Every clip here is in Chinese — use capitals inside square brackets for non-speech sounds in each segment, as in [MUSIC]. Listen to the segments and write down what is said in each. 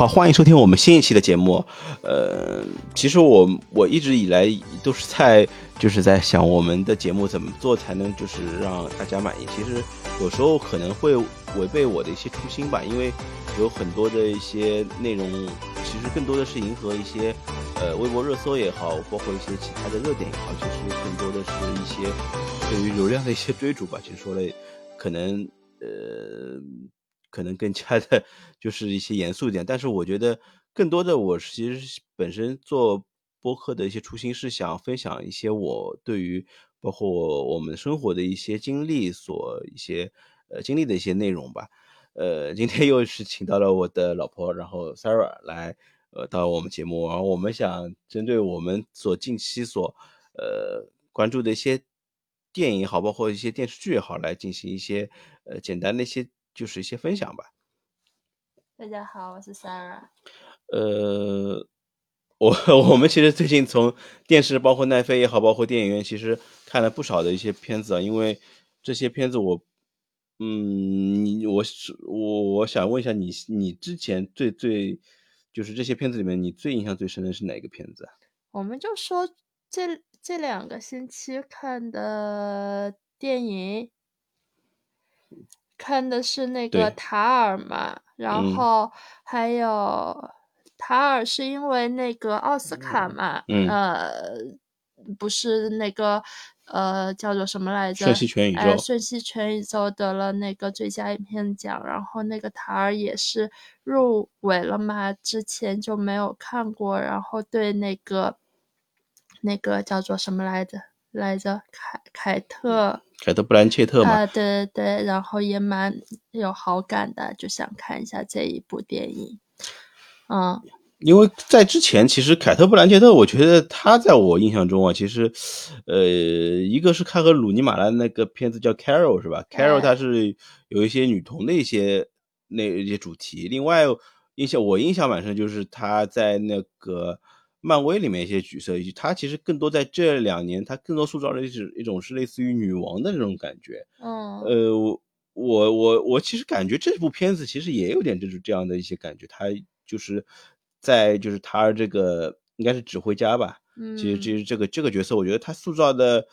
好，欢迎收听我们新一期的节目。呃，其实我我一直以来都是在就是在想我们的节目怎么做才能就是让大家满意。其实有时候可能会违背我的一些初心吧，因为有很多的一些内容，其实更多的是迎合一些呃微博热搜也好，包括一些其他的热点也好，其实更多的是一些对于流量的一些追逐吧。其实说了可能呃。可能更加的，就是一些严肃一点，但是我觉得更多的，我其实本身做播客的一些初心是想分享一些我对于包括我们生活的一些经历所一些呃经历的一些内容吧。呃，今天又是请到了我的老婆，然后 Sarah 来呃到我们节目，然后我们想针对我们所近期所呃关注的一些电影也好，包括一些电视剧也好，来进行一些呃简单的一些。就是一些分享吧。大家好，我是 Sarah。呃，我 [LAUGHS] 我们其实最近从电视，包括奈飞也好，包括电影院，其实看了不少的一些片子啊。因为这些片子，我，嗯，你我是我我想问一下你，你之前最最就是这些片子里面，你最印象最深的是哪个片子？啊我们就说这这两个星期看的电影。看的是那个塔尔嘛，然后还有塔尔是因为那个奥斯卡嘛，呃，不是那个呃叫做什么来着？瞬息全宇宙。哎，瞬息全宇宙得了那个最佳影片奖，然后那个塔尔也是入围了嘛，之前就没有看过，然后对那个那个叫做什么来着？来着，凯凯特，凯特布兰切特嘛，啊，对对对，然后也蛮有好感的，就想看一下这一部电影，嗯，因为在之前，其实凯特布兰切特，我觉得她在我印象中啊，其实，呃，一个是看和鲁尼马拉那个片子叫 Carol 是吧？Carol 它是有一些女童的一些那一些主题，另外印象我印象蛮深，就是她在那个。漫威里面一些角色，以及他其实更多在这两年，他更多塑造的是一种是类似于女王的那种感觉。嗯，呃，我我我我其实感觉这部片子其实也有点这种这样的一些感觉，他就是在就是他这个应该是指挥家吧。嗯，其实其实这个这个角色，我觉得他塑造的，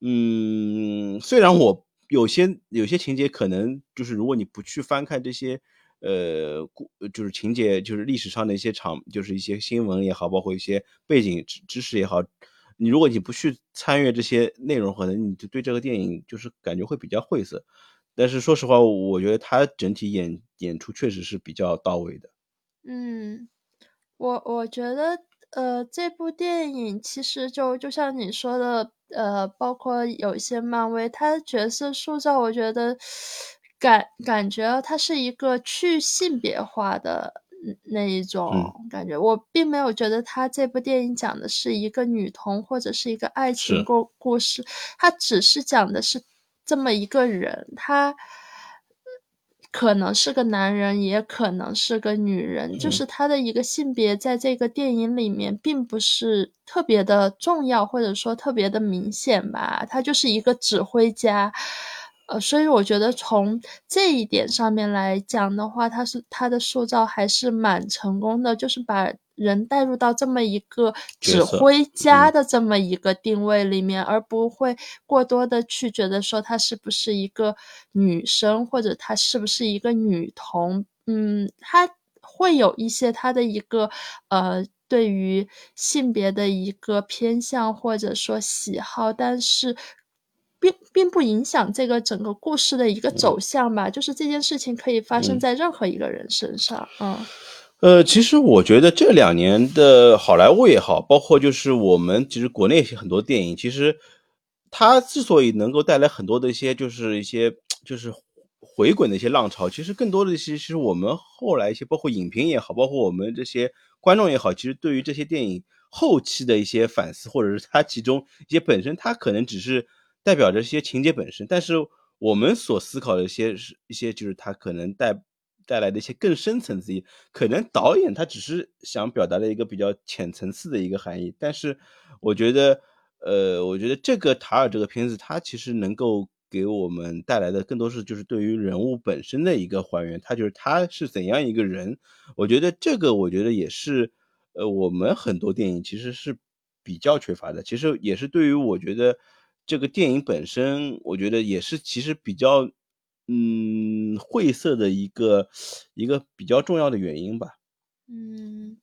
嗯，虽然我有些有些情节可能就是如果你不去翻看这些。呃，故就是情节，就是历史上的一些场，就是一些新闻也好，包括一些背景知知识也好，你如果你不去参与这些内容，可能你就对这个电影就是感觉会比较晦涩。但是说实话，我觉得他整体演演出确实是比较到位的。嗯，我我觉得，呃，这部电影其实就就像你说的，呃，包括有一些漫威，他角色塑造，我觉得。感感觉它是一个去性别化的那一种感觉，我并没有觉得他这部电影讲的是一个女童或者是一个爱情故故事，它只是讲的是这么一个人，他可能是个男人，也可能是个女人，就是他的一个性别在这个电影里面并不是特别的重要，或者说特别的明显吧，他就是一个指挥家。呃，所以我觉得从这一点上面来讲的话，他是他的塑造还是蛮成功的，就是把人带入到这么一个指挥家的这么一个定位里面，而不会过多的去觉得说她是不是一个女生，或者她是不是一个女童。嗯，她会有一些她的一个呃对于性别的一个偏向或者说喜好，但是。并并不影响这个整个故事的一个走向吧，就是这件事情可以发生在任何一个人身上。嗯，呃，其实我觉得这两年的好莱坞也好，包括就是我们其实国内很多电影，其实它之所以能够带来很多的一些就是一些就是回滚的一些浪潮，其实更多的一些其实我们后来一些包括影评也好，包括我们这些观众也好，其实对于这些电影后期的一些反思，或者是它其中一些本身它可能只是。代表着一些情节本身，但是我们所思考的一些是一些，就是它可能带带来的一些更深层次，可能导演他只是想表达的一个比较浅层次的一个含义。但是我觉得，呃，我觉得这个塔尔这个片子，它其实能够给我们带来的更多是就是对于人物本身的一个还原，他就是他是怎样一个人。我觉得这个，我觉得也是，呃，我们很多电影其实是比较缺乏的。其实也是对于我觉得这个电影本身，我觉得也是其实比较嗯晦涩的一个一个比较重要的原因吧。嗯，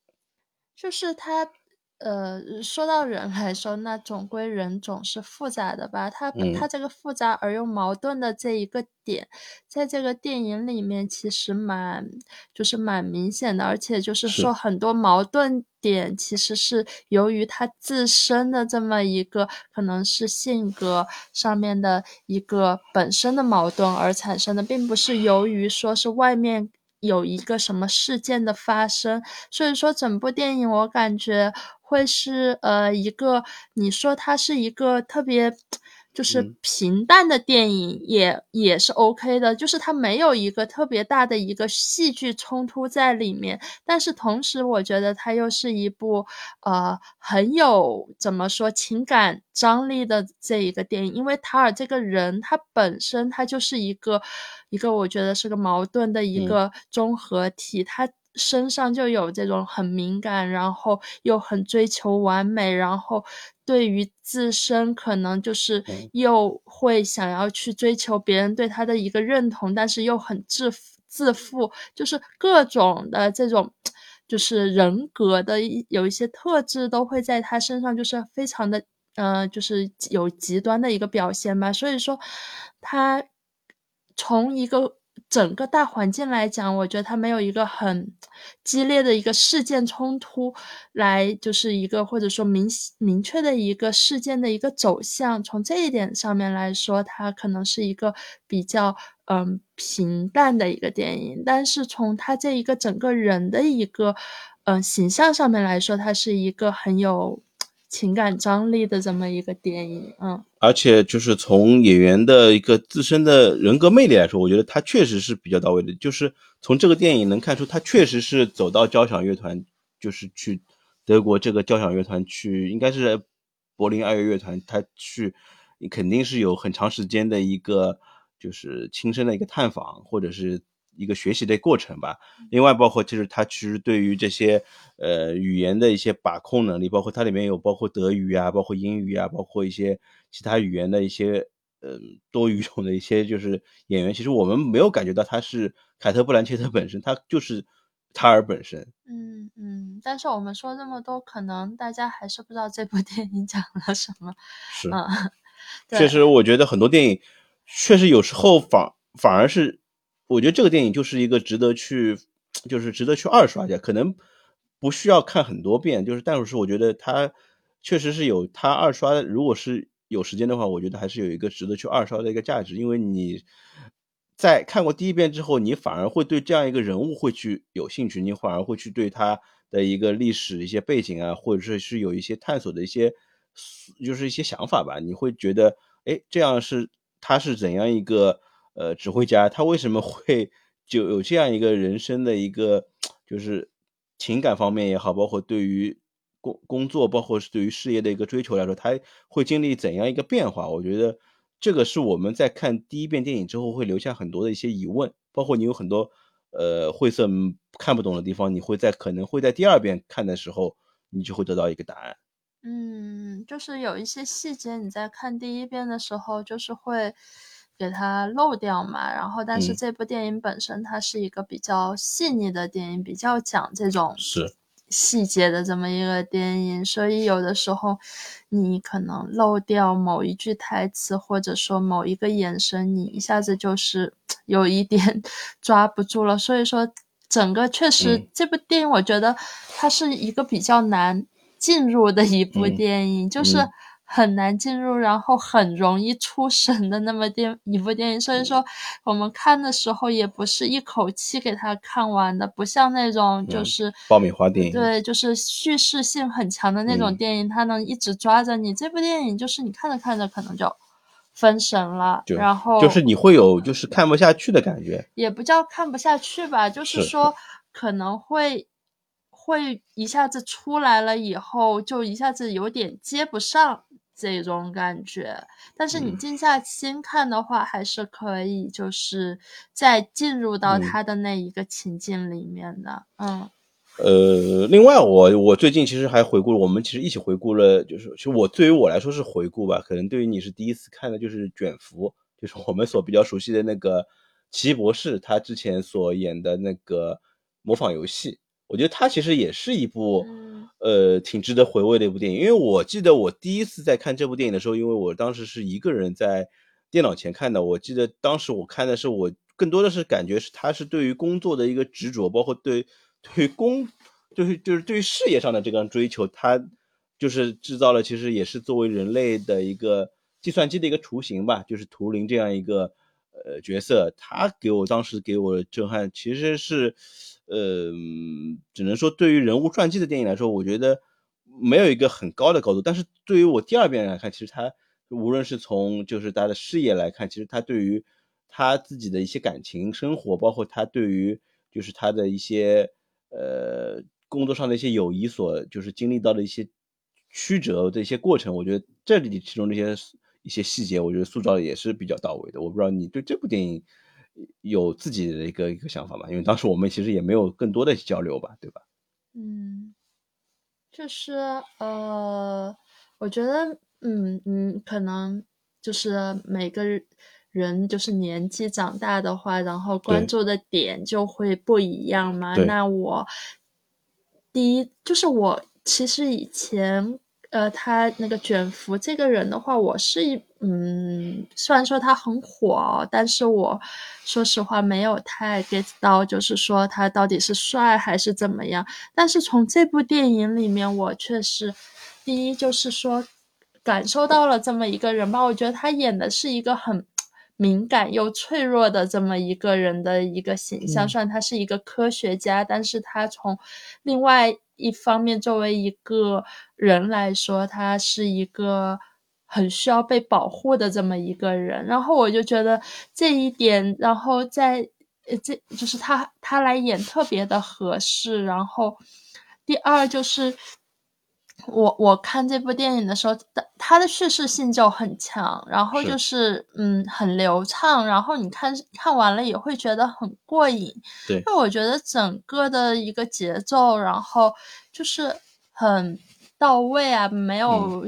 就是他。呃，说到人来说，那总归人总是复杂的吧？他他这个复杂而又矛盾的这一个点，在这个电影里面其实蛮就是蛮明显的，而且就是说很多矛盾点其实是由于他自身的这么一个可能是性格上面的一个本身的矛盾而产生的，并不是由于说是外面。有一个什么事件的发生，所以说整部电影我感觉会是呃一个，你说它是一个特别。就是平淡的电影也也是 OK 的，就是它没有一个特别大的一个戏剧冲突在里面，但是同时我觉得它又是一部呃很有怎么说情感张力的这一个电影，因为塔尔这个人他本身他就是一个一个我觉得是个矛盾的一个综合体，他。身上就有这种很敏感，然后又很追求完美，然后对于自身可能就是又会想要去追求别人对他的一个认同，但是又很自自负，就是各种的这种就是人格的有一些特质都会在他身上，就是非常的呃，就是有极端的一个表现吧。所以说，他从一个。整个大环境来讲，我觉得它没有一个很激烈的一个事件冲突，来就是一个或者说明明确的一个事件的一个走向。从这一点上面来说，它可能是一个比较嗯平淡的一个电影。但是从它这一个整个人的一个嗯形象上面来说，它是一个很有。情感张力的这么一个电影，嗯，而且就是从演员的一个自身的人格魅力来说，我觉得他确实是比较到位的。就是从这个电影能看出，他确实是走到交响乐团，就是去德国这个交响乐团去，应该是柏林爱乐乐团，他去肯定是有很长时间的一个就是亲身的一个探访，或者是。一个学习的过程吧。另外，包括就是他其实对于这些呃语言的一些把控能力，包括它里面有包括德语啊，包括英语啊，包括一些其他语言的一些呃多语种的一些就是演员。其实我们没有感觉到他是凯特·布兰切特本身，他就是塔尔本身。嗯嗯。但是我们说这么多，可能大家还是不知道这部 [LAUGHS] 电影讲了什么。是。[LAUGHS] 确实，我觉得很多电影确实有时候反反而是。我觉得这个电影就是一个值得去，就是值得去二刷一下，可能不需要看很多遍。就是，但是我觉得它确实是有它二刷，如果是有时间的话，我觉得还是有一个值得去二刷的一个价值。因为你在看过第一遍之后，你反而会对这样一个人物会去有兴趣，你反而会去对他的一个历史一些背景啊，或者是是有一些探索的一些，就是一些想法吧。你会觉得，哎，这样是他是怎样一个。呃，指挥家他为什么会就有这样一个人生的一个，就是情感方面也好，包括对于工工作，包括是对于事业的一个追求来说，他会经历怎样一个变化？我觉得这个是我们在看第一遍电影之后会留下很多的一些疑问，包括你有很多呃晦涩看不懂的地方，你会在可能会在第二遍看的时候，你就会得到一个答案。嗯，就是有一些细节你在看第一遍的时候，就是会。给它漏掉嘛，然后但是这部电影本身它是一个比较细腻的电影，比较讲这种是细节的这么一个电影，所以有的时候你可能漏掉某一句台词，或者说某一个眼神，你一下子就是 [TSK] 有一点 [LAUGHS] 抓不住了。所以说，整个确实这部电影，我觉得它是一个比较难进入的一部电影，就是。很难进入，然后很容易出神的那么电一部电影，所以说我们看的时候也不是一口气给它看完的，不像那种就是爆米花电影，对，就是叙事性很强的那种电影，它能一直抓着你。这部电影就是你看着看着可能就分神了，然后就是你会有就是看不下去的感觉，也不叫看不下去吧，就是。说可能会会一下子出来了以后，就一下子有点接不上。这种感觉。但是你静下心看的话，还是可以，就是再进入到他的那一个情境里面的。嗯，呃，另外我我最近其实还回顾了，我们其实一起回顾了，就是其实我对于我来说是回顾吧，可能对于你是第一次看的，就是卷福，就是我们所比较熟悉的那个奇异博士，他之前所演的那个模仿游戏。我觉得它其实也是一部，呃，挺值得回味的一部电影。因为我记得我第一次在看这部电影的时候，因为我当时是一个人在电脑前看的。我记得当时我看的是，我更多的是感觉是他是对于工作的一个执着，包括对对工，就是就是对于事业上的这个追求，他就是制造了其实也是作为人类的一个计算机的一个雏形吧，就是图灵这样一个呃角色。他给我当时给我的震撼其实是。呃，只能说对于人物传记的电影来说，我觉得没有一个很高的高度。但是对于我第二遍来看，其实他无论是从就是他的事业来看，其实他对于他自己的一些感情生活，包括他对于就是他的一些呃工作上的一些友谊所就是经历到的一些曲折的一些过程，我觉得这里其中这些一些细节，我觉得塑造也是比较到位的。我不知道你对这部电影。有自己的一个一个想法吧，因为当时我们其实也没有更多的交流吧，对吧？嗯，就是呃，我觉得，嗯嗯，可能就是每个人就是年纪长大的话，然后关注的点就会不一样嘛。那我第一就是我其实以前。呃，他那个卷福这个人的话，我是嗯，虽然说他很火，但是我说实话没有太 get 到，就是说他到底是帅还是怎么样。但是从这部电影里面，我确实第一就是说感受到了这么一个人吧。我觉得他演的是一个很敏感又脆弱的这么一个人的一个形象。虽然他是一个科学家，但是他从另外。一方面，作为一个人来说，他是一个很需要被保护的这么一个人。然后我就觉得这一点，然后在呃，这就是他他来演特别的合适。然后第二就是。我我看这部电影的时候，它的叙事性就很强，然后就是嗯很流畅，然后你看看完了也会觉得很过瘾。对，因为我觉得整个的一个节奏，然后就是很到位啊，没有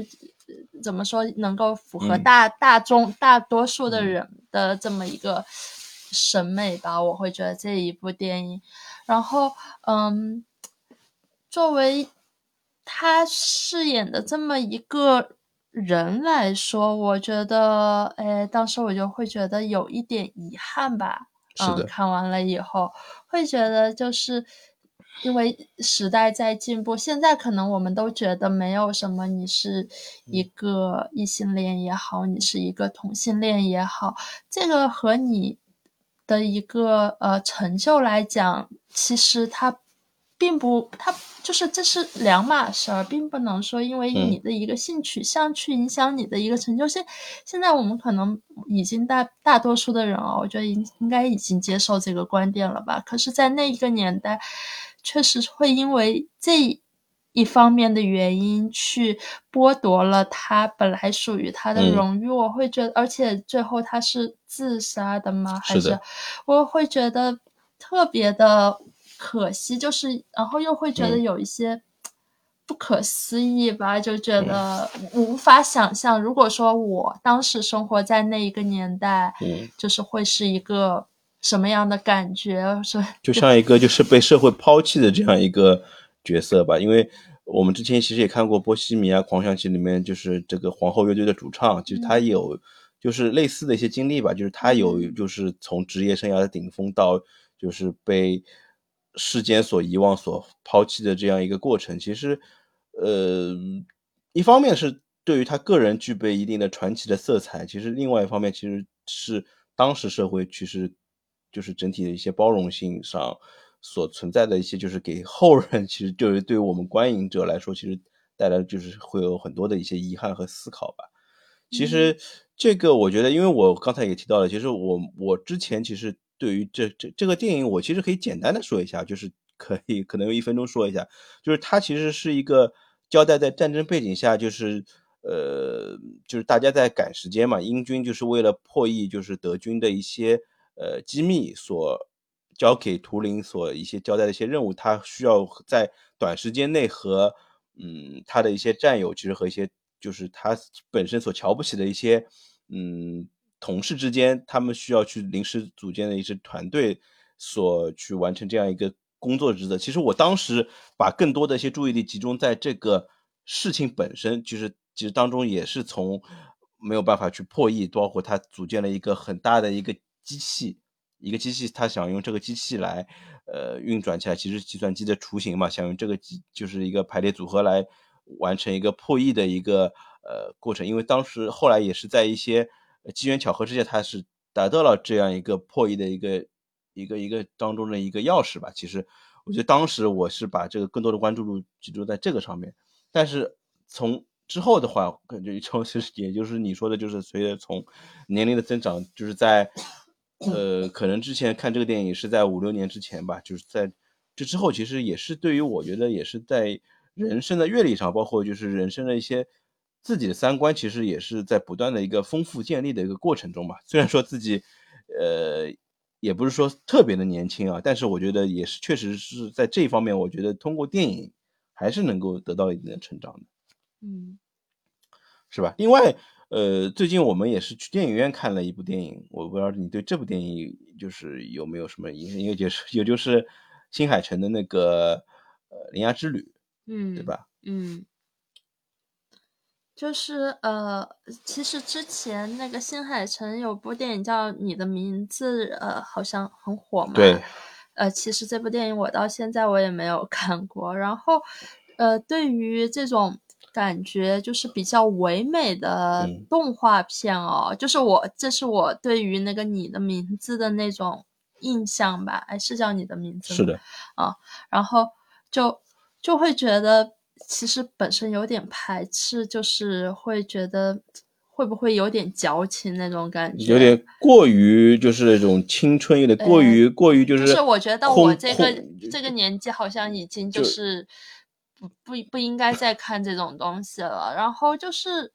怎么说能够符合大大众大多数的人的这么一个审美吧。我会觉得这一部电影，然后嗯，作为。他饰演的这么一个人来说，我觉得，哎，当时我就会觉得有一点遗憾吧。嗯，看完了以后，会觉得就是因为时代在进步，现在可能我们都觉得没有什么，你是一个异性恋也好，你是一个同性恋也好，这个和你的一个呃成就来讲，其实它。并不，它就是这是两码事儿，并不能说因为你的一个性取向去影响你的一个成就。现现在我们可能已经大大多数的人哦，我觉得应应该已经接受这个观点了吧。可是，在那一个年代，确实会因为这一方面的原因去剥夺了他本来属于他的荣誉。我会觉得，而且最后他是自杀的吗？还是我会觉得特别的。可惜就是，然后又会觉得有一些不可思议吧，就觉得无法想象。如果说我当时生活在那一个年代，嗯，就是会是一个什么样的感觉？是就像一个就是被社会抛弃的这样一个角色吧。因为我们之前其实也看过《波西米亚狂想曲》里面，就是这个皇后乐队的主唱，其实他有就是类似的一些经历吧，就是他有就是从职业生涯的顶峰到就是被。世间所遗忘、所抛弃的这样一个过程，其实，呃，一方面是对于他个人具备一定的传奇的色彩，其实另外一方面其实是当时社会其实就是整体的一些包容性上所存在的一些，就是给后人 [LAUGHS] 其实就是对于我们观影者来说，其实带来就是会有很多的一些遗憾和思考吧。其实这个我觉得，因为我刚才也提到了，其实我我之前其实。对于这这这个电影，我其实可以简单的说一下，就是 [LAUGHS] 可以可能用一分钟说一下，就是它其实是一个交代在战争背景下，就是呃，就是大家在赶时间嘛，英军就是为了破译就是德军的一些呃机密所交给图灵所一些交代的一些任务，他需要在短时间内和嗯他的一些战友，其实和一些就是他本身所瞧不起的一些嗯同事之间，他们需要去临时组建的一支团队所去完成这样一个工作职责。其实我当时把更多的一些注意力集中在这个事情本身，就是其实当中也是从没有办法去破译，包括他组建了一个很大的一个机器，一个机器他想用这个机器来呃运转起来，其实计算机的雏形嘛，想用这个机就是一个排列组合来完成一个破译的一个呃过程。因为当时后来也是在一些机缘巧合之下，他是达到了这样一个破译的一个一个一个当中的一个钥匙吧。其实我觉得当时我是把这个更多的关注度集中在这个上面，但是从之后的话，感觉 [LAUGHS] 从其实也就是你说的，就是随着从年龄的增长，就是在呃，可能之前看这个电影是在五六年之前吧，就是在这之后，其实也是对于我觉得也是在人生的阅历上，包括就是人生的一些自己的三观，其实也是在不断的一个丰富建立的一个过程中吧。虽然说自己呃也不是说特别的年轻啊，但是我觉得也是确实是在这一方面，我觉得通过电影还是能够得到一定的成长的。嗯，是吧？另外，呃，最近我们也是去电影院看了一部电影，我不知道你对这部电影就是有没有什么印象？因为就是也就是新海诚的那个呃《铃芽之旅》，嗯，对吧？嗯，就是呃，其实之前那个新海诚有部电影叫《你的名字》，呃，好像很火嘛。对。呃，其实这部电影我到现在我也没有 [LAUGHS] 看过。然后，呃，对于这种。感觉就是比较唯美的动画片哦，就是我这是我对于那个你的名字的那种印象吧，哎，是叫你的名字是的啊，然后就就会觉得其实本身有点排斥，就是会觉得会不会有点矫情那种感觉，有点过于就是那种青春，有点过于过于就是，就是我觉得我这个这个年纪好像已经就是。不不不应该再看这种东西了。然后就是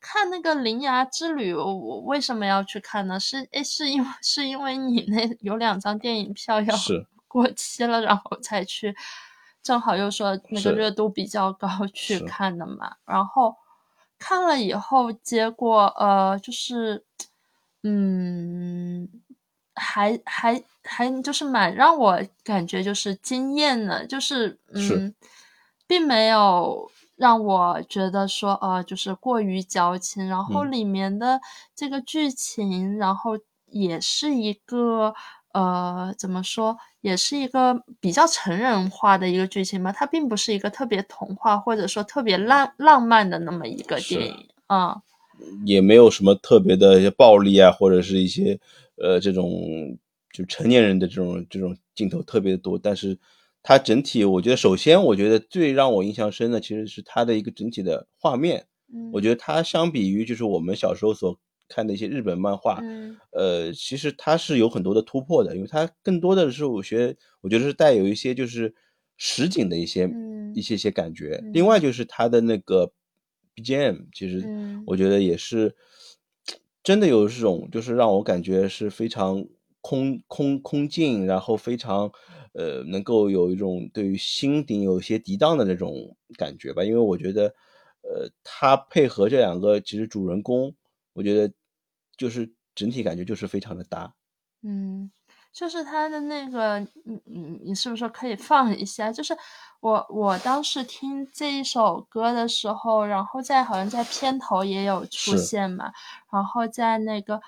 看那个《铃芽之旅》，我为什么要去看呢？是诶，是因为是因为你那有两张电影票要过期了，然后才去，正好又说那个热度比较高 [LAUGHS] 去看的嘛。然后看了以后，结果呃，就是嗯，还还还就是蛮让我感觉就是惊艳的，就是嗯。并没有让我觉得说，呃，就是过于矫情。然后里面的这个剧情，然后也是一个，呃，怎么说，也是一个比较成人化的一个剧情吧。它并不是一个特别童话或者说特别浪浪漫的那么一个电影啊。也没有什么特别的一些暴力啊，或者是一些，呃，这种就成年人的这种这种镜头特别多，但是。它整体，我觉得首先，我觉得最让我印象深的其实是它的一个整体的画面。嗯，我觉得它相比于就是我们小时候所看的一些日本漫画，嗯，呃，其实它是有很多的突破的，因为它更多的是我觉得，我觉得是带有一些就是实景的一些一些些感觉。另外就是它的那个 BGM，其实我觉得也是真的有这种，就是让我感觉是非常空空空境，然后非常。呃，能够有一种对于心顶有些涤荡的那种感觉吧，因为我觉得，呃，他配合这两个其实主人公，我觉得就是整体感觉就是非常的搭。嗯，就是他的那个，嗯嗯，你是不是可以放一下？就是我我当时听这一首歌的时候，然后在好像在片头也有出现嘛，然后在那个。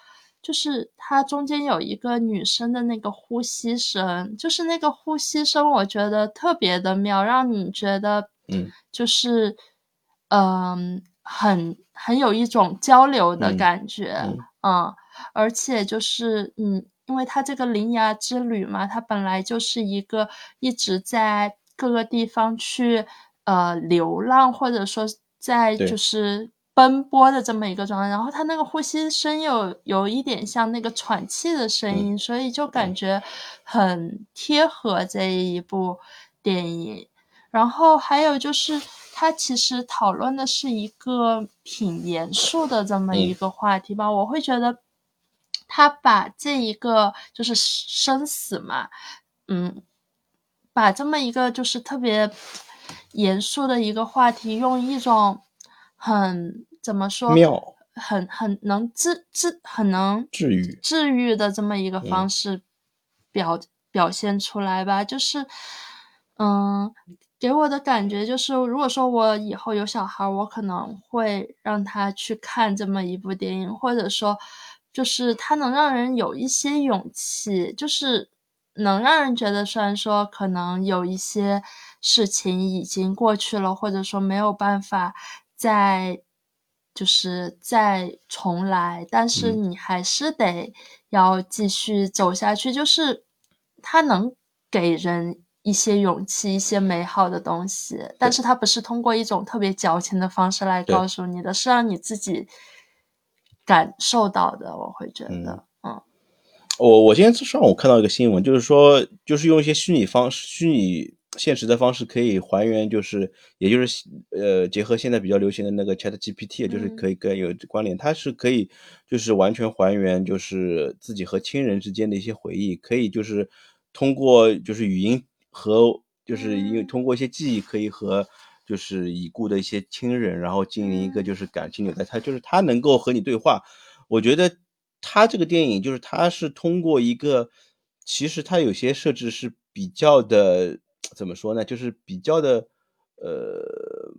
就是它中间有一个女生的那个呼吸声，就是那个呼吸声，我觉得特别的妙，让你觉得，嗯，就是，嗯，很很有一种交流的感觉，嗯，而且就是，嗯，因为他这个铃芽之旅嘛，他本来就是一个一直在各个地方去，呃，流浪，或者说在就是。奔波的这么一个状态，然后他那个呼吸声有有一点像那个喘气的声音，所以就感觉很贴合这一部电影。然后还有就是它其实讨论的是一个挺严肃的这么一个话题吧。我会觉得，他把这一个就是生死嘛，嗯，把这么一个就是特别严肃的一个话题，用一种很怎么说妙，很很能治治很能治愈治愈的这么一个方式表、表现出来吧，就是嗯。给我的感觉就是，如果说我以后有小孩，我可能会让他去看这么一部电影，或者说，就是他能让人有一些勇气，就是能让人觉得，虽然说可能有一些事情已经过去了，或者说没有办法再，就是再重来，但是你还是得要继续走下去，就是他能给人。一些勇气，一些美好的东西，但是它不是通过一种特别矫情的方式来告诉你的，是让你自己感受到的。我会觉得，嗯，我我今天上午看到一个新闻，就是说，就是用一些虚拟方式、虚拟现实的方式，可以还原，就是也就是呃，结合现在比较流行的那个 Chat GPT，就是可以跟有关联，它是可以就是完全还原，就是自己和亲人之间的一些回忆，可以就是通过就是语音。和就是因为通过一些记忆，可以和就是已故的一些亲人，然后进行一个就是感情纽带，他就是他能够和你对话。我觉得他这个电影就是他是通过一个，其实他有些设置是比较的怎么说呢？就是比较的呃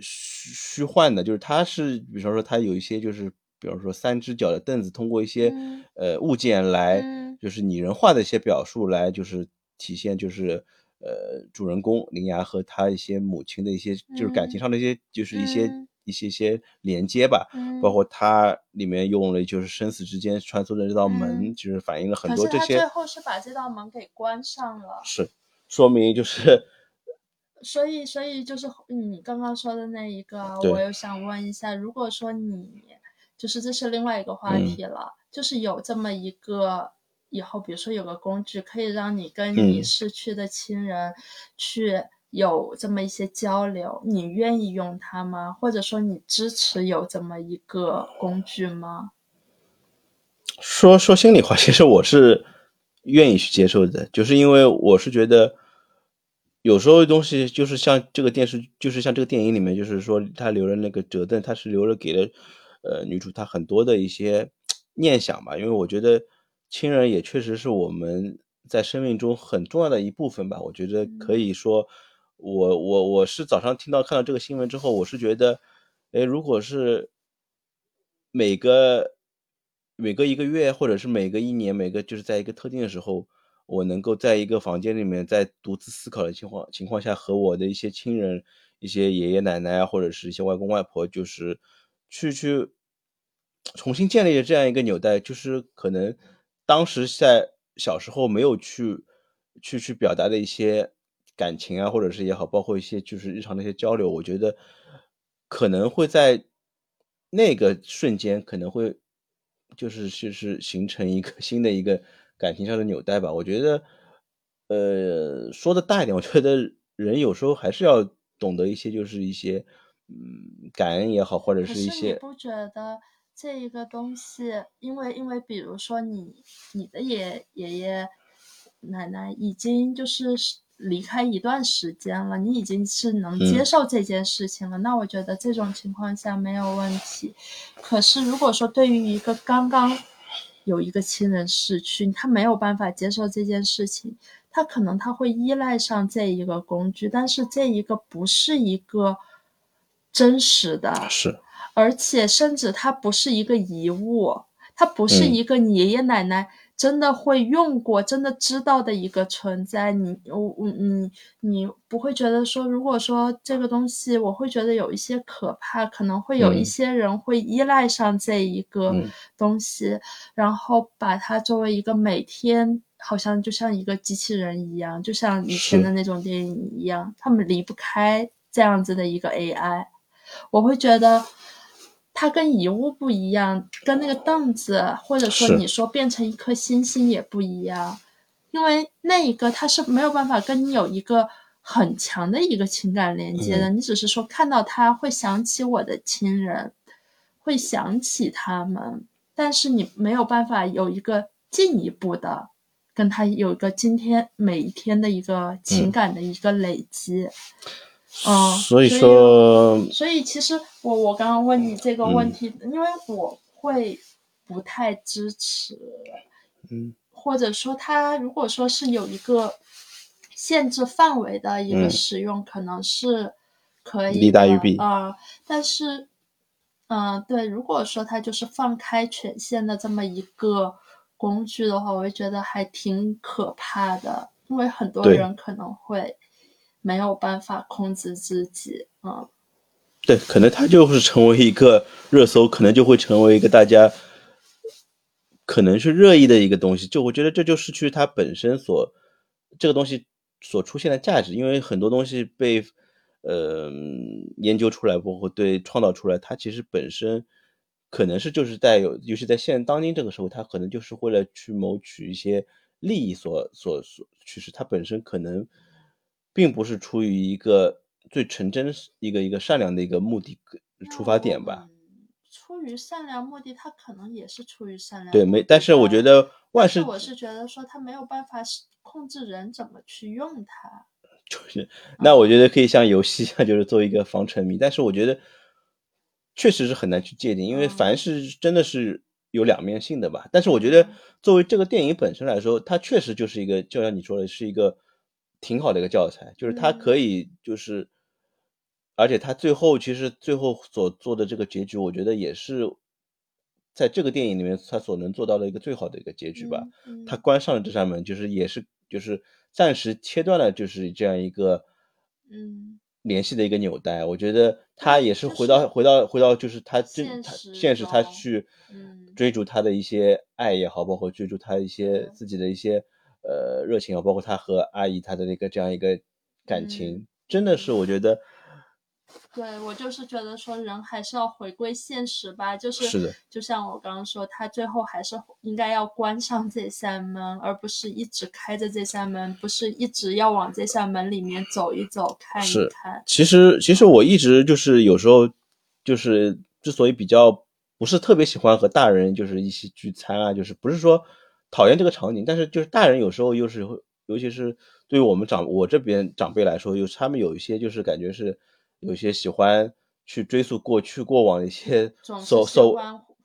虚虚幻的，就是他是比方说他有一些就是比方说三只脚的凳子，通过一些呃物件来就是拟人化的一些表述来就是。体现就是，呃，主人公林芽和他一些母亲的一些，就是感情上的一些，就是一些一些些连接吧。包括他里面用了就是生死之间穿梭的这道门，就是反映了很多这些。最后是把这道门给关上了。是，说明就是。[LAUGHS] 所以，所以就是你刚刚说的那一个，我又想问一下，如果说你就是这是另外一个话题了，就是有这么一个。以后，比如说有个工具可以让你跟你逝去的亲人去有这么一些交流，你愿意用它吗？或者说你支持有这么一个工具吗？说说心里话，其实我是愿意去接受的，就是因为我是觉得有时候东西就是像这个电视，就是像这个电影里面，就是说他留了那个折凳，他是留了给了呃女主她很多的一些念想吧，因为我觉得。亲人也确实是我们在生命中很重要的一部分吧。我觉得可以说，我我我是早上听到看到这个新闻之后，我是觉得，哎，如果是每个每隔一个月，或者是每隔一年，每个就是在一个特定的时候，我能够在一个房间里面，在独自思考的情况情况下，和我的一些亲人、一些爷爷奶奶啊，或者是一些外公外婆，就是去去重新建立这样一个纽带，就是可能。当时在小时候没有去去去表达的一些感情啊，或者是也好，包括一些就是日常的一些交流，我觉得可能会在那个瞬间可能会就是就是形成一个 [LAUGHS] 新的一个感情上的纽带吧。我觉得，呃，说的大一点，我觉得人有时候还是要懂得一些，就是一些嗯感恩也好，或者是一些。不觉得？这一个东西，因为因为比如说你你的爷爷爷奶奶已经就是离开一段时间了，你已经是能接受这件事情了，那我觉得这种情况下没有问题。可是如果说对于一个刚刚有一个亲人逝去，他没有办法接受这件事情，他可能他会依赖上这一个工具，但是这一个不是一个真实的。是。而且，甚至它不是一个遗物，它不是一个你爷爷奶奶真的会用过、真的知道的一个存在。你，我，我，你，你不会觉得说，如果说这个东西，我会觉得有一些可怕，可能会有一些人会依赖上这一个东西，然后把它作为一个每天好像就像一个机器人一样，就像以前的那种电影一样，他们离不开这样子的一个 AI。我会觉得。它跟遗物不一样，跟那个凳子，或者说你说变成一颗星星也不一样，因为那一个它是没有办法跟你有一个很强的一个情感连接的。你只是说看到他会想起我的亲人，会想起他们，但是你没有办法有一个进一步的跟他有一个今天每一天的一个情感的一个累积。嗯，所以说，所以其实我我刚刚问你这个问题，因为我会不太支持，嗯，或者说他如果说是有一个限制范围的一个使用，可能是可以利大于弊啊。但是，嗯，对，如果说他就是放开权限的这么一个工具的话，我会觉得还挺可怕的，因为很多人可能会。没有办法控制自己，嗯，对，可能他就是成为一个热搜，可能就会成为一个大家可能是热议的一个东西。就我觉得这就失去它本身所这个东西所出现的价值，因为很多东西被呃研究出来，包括对创造出来，它其实本身可能是就是带有，尤其在现当今这个时候，它可能就是为了去谋取一些利益所所所趋势，它本身可能。并不是出于一个最纯真、一个一个善良的一个目的出发点吧？出于善良目的，他可能也是出于善良。对，没。但是我觉得万事，我是觉得说他没有办法控制人怎么去用它。[LAUGHS] 就是，那我觉得可以像游戏一样，就是做一个防沉迷。但是我觉得确实是很难去界定，因为凡事真的是有两面性的吧。但是我觉得作为这个电影本身来说，它确实就是一个，就像你说的，是一个。挺好的一个教材，就是它可以，就是，而且它最后其实最后所做的这个结局，我觉得也是在这个电影里面他所能做到的一个最好的一个结局吧。他关上了这扇门，就是也是就是暂时切断了，就是这样一个嗯联系的一个纽带。我觉得他也是回到回到回到就是他真他现实他去追逐他的一些爱也好，包括追逐他一些自己的一些。呃，热情啊，包括他和阿姨他的那个这样一个感情，真的是我觉得，对我就是觉得说人还是要回归现实吧，就是是的，就像我刚刚说，他最后还是应该要关上这扇门，而不是一直开着这扇门，不是一直要往这扇门里面走一走看一看。其实其实我一直就是有时候就是之所以比较不是特别喜欢和大人就是一起聚餐啊，就是不是说。讨厌这个场景，但是就是大人有时候又是会，尤其是对于我们长我这边长辈来说，有他们有一些就是感觉是有些喜欢去追溯过去过往的一些，[LAUGHS] 所所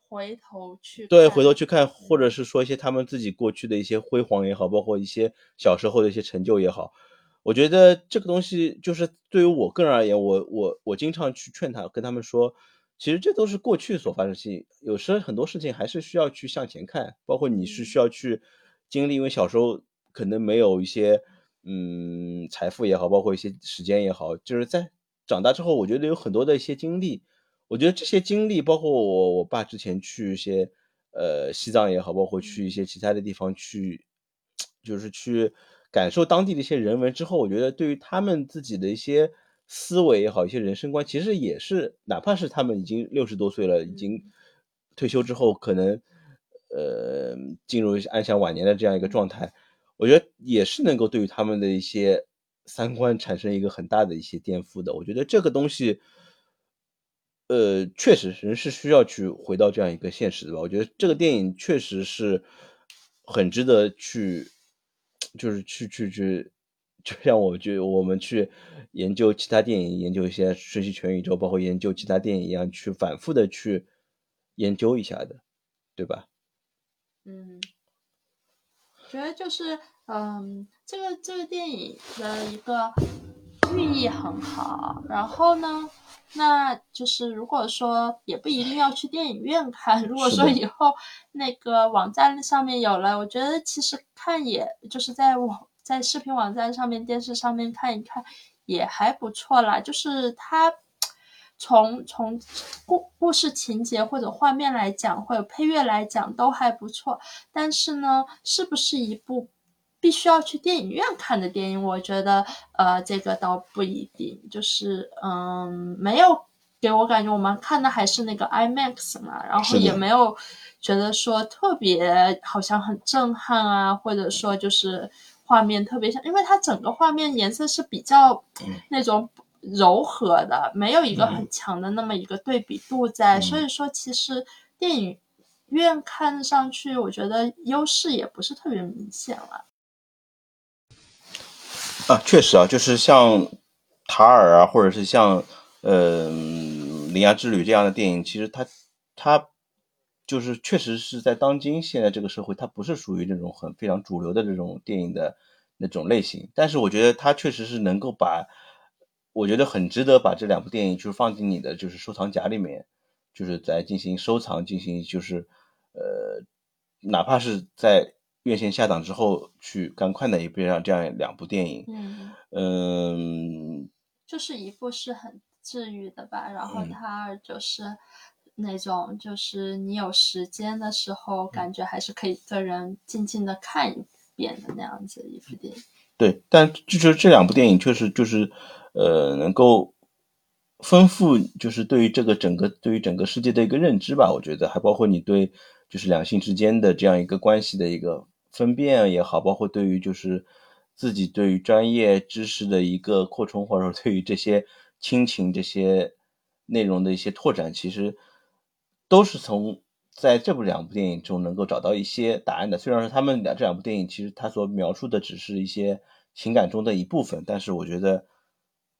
回头去对回头去看，或者是说一些他们自己过去的一些辉煌也好，包括一些小时候的一些成就也好，我觉得这个东西就是对于我个人而言，我我我经常去劝他，跟他们说。其实这都是过去所发生的事情，有时候很多事情还是需要去向前看，包括你是需要去经历，因为小时候可能没有一些嗯财富也好，包括一些时间也好，就是在长大之后，我觉得有很多的一些经历，我觉得这些经历，包括我我爸之前去一些呃西藏也好，包括去一些其他的地方去，就是去感受当地的一些人文之后，我觉得对于他们自己的一些。思维也好，一些人生观，其实也是，哪怕是他们已经六十多岁了，已经退休之后，可能呃进入安享晚年的这样一个状态，我觉得也是能够对于他们的一些三观产生一个很大的一些颠覆的。我觉得这个东西，呃，确实人是需要去回到这样一个现实的吧。我觉得这个电影确实是很值得去，就是去去去。就像我就我们去研究其他电影，研究一些学习全宇宙，包括研究其他电影一样，去反复的去研究一下的，对吧？嗯，觉得就是嗯，这个这个电影的一个寓意很好。然后呢，那就是如果说也不一定要去电影院看，如果说以后那个网站上面有了，我觉得其实看也就是在网。在视频网站上面、电视上面看一看也还不错啦。就是它从从故故事情节或者画面来讲，或者配乐来讲都还不错。但是呢，是不是一部必须要去电影院看的电影？我觉得呃，这个倒不一定。就是嗯，没有给我感觉，我们看的还是那个 IMAX 嘛，然后也没有觉得说特别好像很震撼啊，或者说就是。画面特别像，因为它整个画面颜色是比较那种柔和的，没有一个很强的那么一个对比度在，所以说其实电影院看上去，我觉得优势也不是特别明显了。啊，确实啊，就是像塔尔啊，或者是像呃《铃芽之旅》这样的电影，其实它它就是确实是在当今现在这个社会，它不是属于那种很非常主流的这种电影的那种类型。但是我觉得它确实是能够把，我觉得很值得把这两部电影就是放进你的就是收藏夹里面，就是在进行收藏，进行就是呃，哪怕是在。院线下档之后去赶快的一部这样两部电影，嗯嗯，就是一部是很治愈的吧，然后它二就是那种就是你有时间的时候，感觉还是可以一个人静静的看一遍的那样子一部电影。对，但就是这两部电影确实就是呃能够丰富，就是对于这个整个对于整个世界的一个认知吧，我觉得还包括你对就是两性之间的这样一个关系的一个。分辨也好，包括对于就是自己对于专业知识的一个扩充，或者说对于这些亲情这些内容的一些拓展，其实都是从在这部两部电影中能够找到一些答案的。虽然说他们两这两部电影其实他所描述的只是一些情感中的一部分，但是我觉得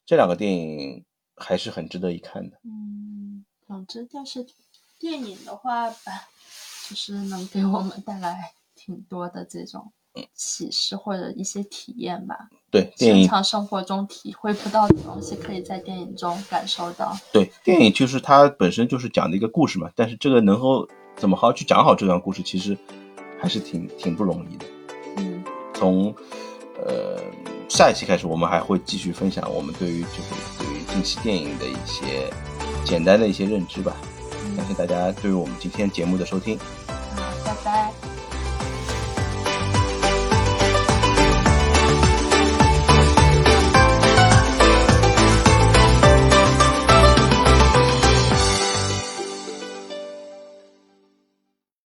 这两个电影还是很值得一看的。嗯，总之但是电影的话，就是能给我们带来。挺多的这种启示或者一些体验吧。对，日常生活中体会不到的东西，可以在电影中感受到。对，电影就是它本身就是讲的一个故事嘛，但是这个能够怎么好好去讲好这段故事，其实还是挺挺不容易的。嗯，从呃下一期开始，我们还会继续分享我们对于就是对于近期电影的一些简单的一些认知吧。感谢大家对于我们今天节目的收听。